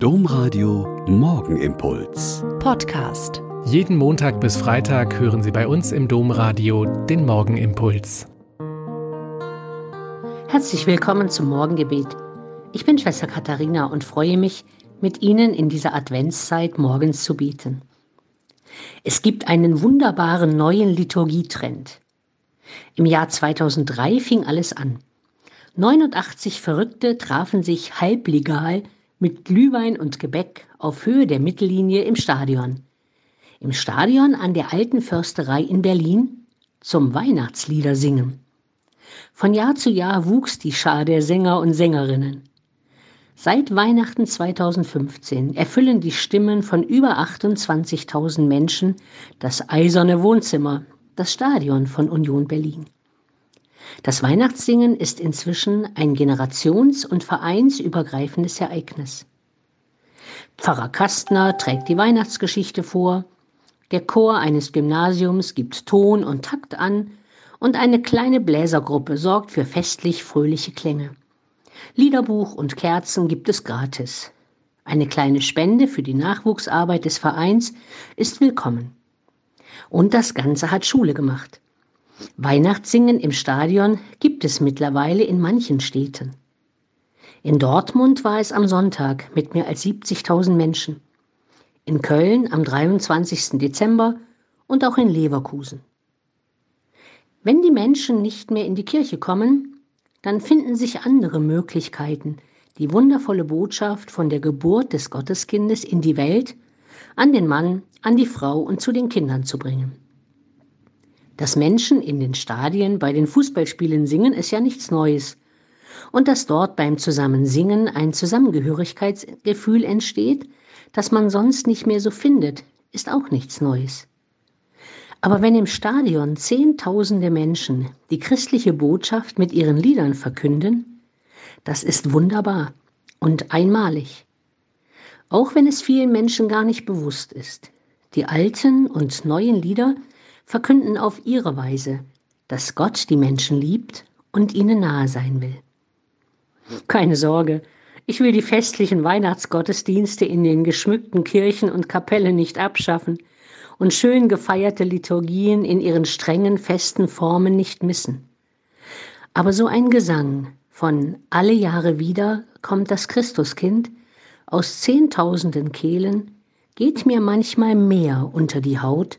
Domradio Morgenimpuls. Podcast. Jeden Montag bis Freitag hören Sie bei uns im Domradio den Morgenimpuls. Herzlich willkommen zum Morgengebet. Ich bin Schwester Katharina und freue mich, mit Ihnen in dieser Adventszeit morgens zu beten. Es gibt einen wunderbaren neuen Liturgietrend. Im Jahr 2003 fing alles an. 89 Verrückte trafen sich halblegal mit Glühwein und Gebäck auf Höhe der Mittellinie im Stadion. Im Stadion an der Alten Försterei in Berlin zum Weihnachtslieder singen. Von Jahr zu Jahr wuchs die Schar der Sänger und Sängerinnen. Seit Weihnachten 2015 erfüllen die Stimmen von über 28.000 Menschen das eiserne Wohnzimmer, das Stadion von Union Berlin. Das Weihnachtssingen ist inzwischen ein generations- und vereinsübergreifendes Ereignis. Pfarrer Kastner trägt die Weihnachtsgeschichte vor, der Chor eines Gymnasiums gibt Ton und Takt an und eine kleine Bläsergruppe sorgt für festlich fröhliche Klänge. Liederbuch und Kerzen gibt es gratis. Eine kleine Spende für die Nachwuchsarbeit des Vereins ist willkommen. Und das Ganze hat Schule gemacht. Weihnachtssingen im Stadion gibt es mittlerweile in manchen Städten. In Dortmund war es am Sonntag mit mehr als 70.000 Menschen. In Köln am 23. Dezember und auch in Leverkusen. Wenn die Menschen nicht mehr in die Kirche kommen, dann finden sich andere Möglichkeiten, die wundervolle Botschaft von der Geburt des Gotteskindes in die Welt an den Mann, an die Frau und zu den Kindern zu bringen. Dass Menschen in den Stadien bei den Fußballspielen singen, ist ja nichts Neues. Und dass dort beim Zusammensingen ein Zusammengehörigkeitsgefühl entsteht, das man sonst nicht mehr so findet, ist auch nichts Neues. Aber wenn im Stadion Zehntausende Menschen die christliche Botschaft mit ihren Liedern verkünden, das ist wunderbar und einmalig. Auch wenn es vielen Menschen gar nicht bewusst ist. Die alten und neuen Lieder verkünden auf ihre Weise, dass Gott die Menschen liebt und ihnen nahe sein will. Keine Sorge, ich will die festlichen Weihnachtsgottesdienste in den geschmückten Kirchen und Kapellen nicht abschaffen und schön gefeierte Liturgien in ihren strengen, festen Formen nicht missen. Aber so ein Gesang von alle Jahre wieder kommt das Christuskind aus zehntausenden Kehlen geht mir manchmal mehr unter die Haut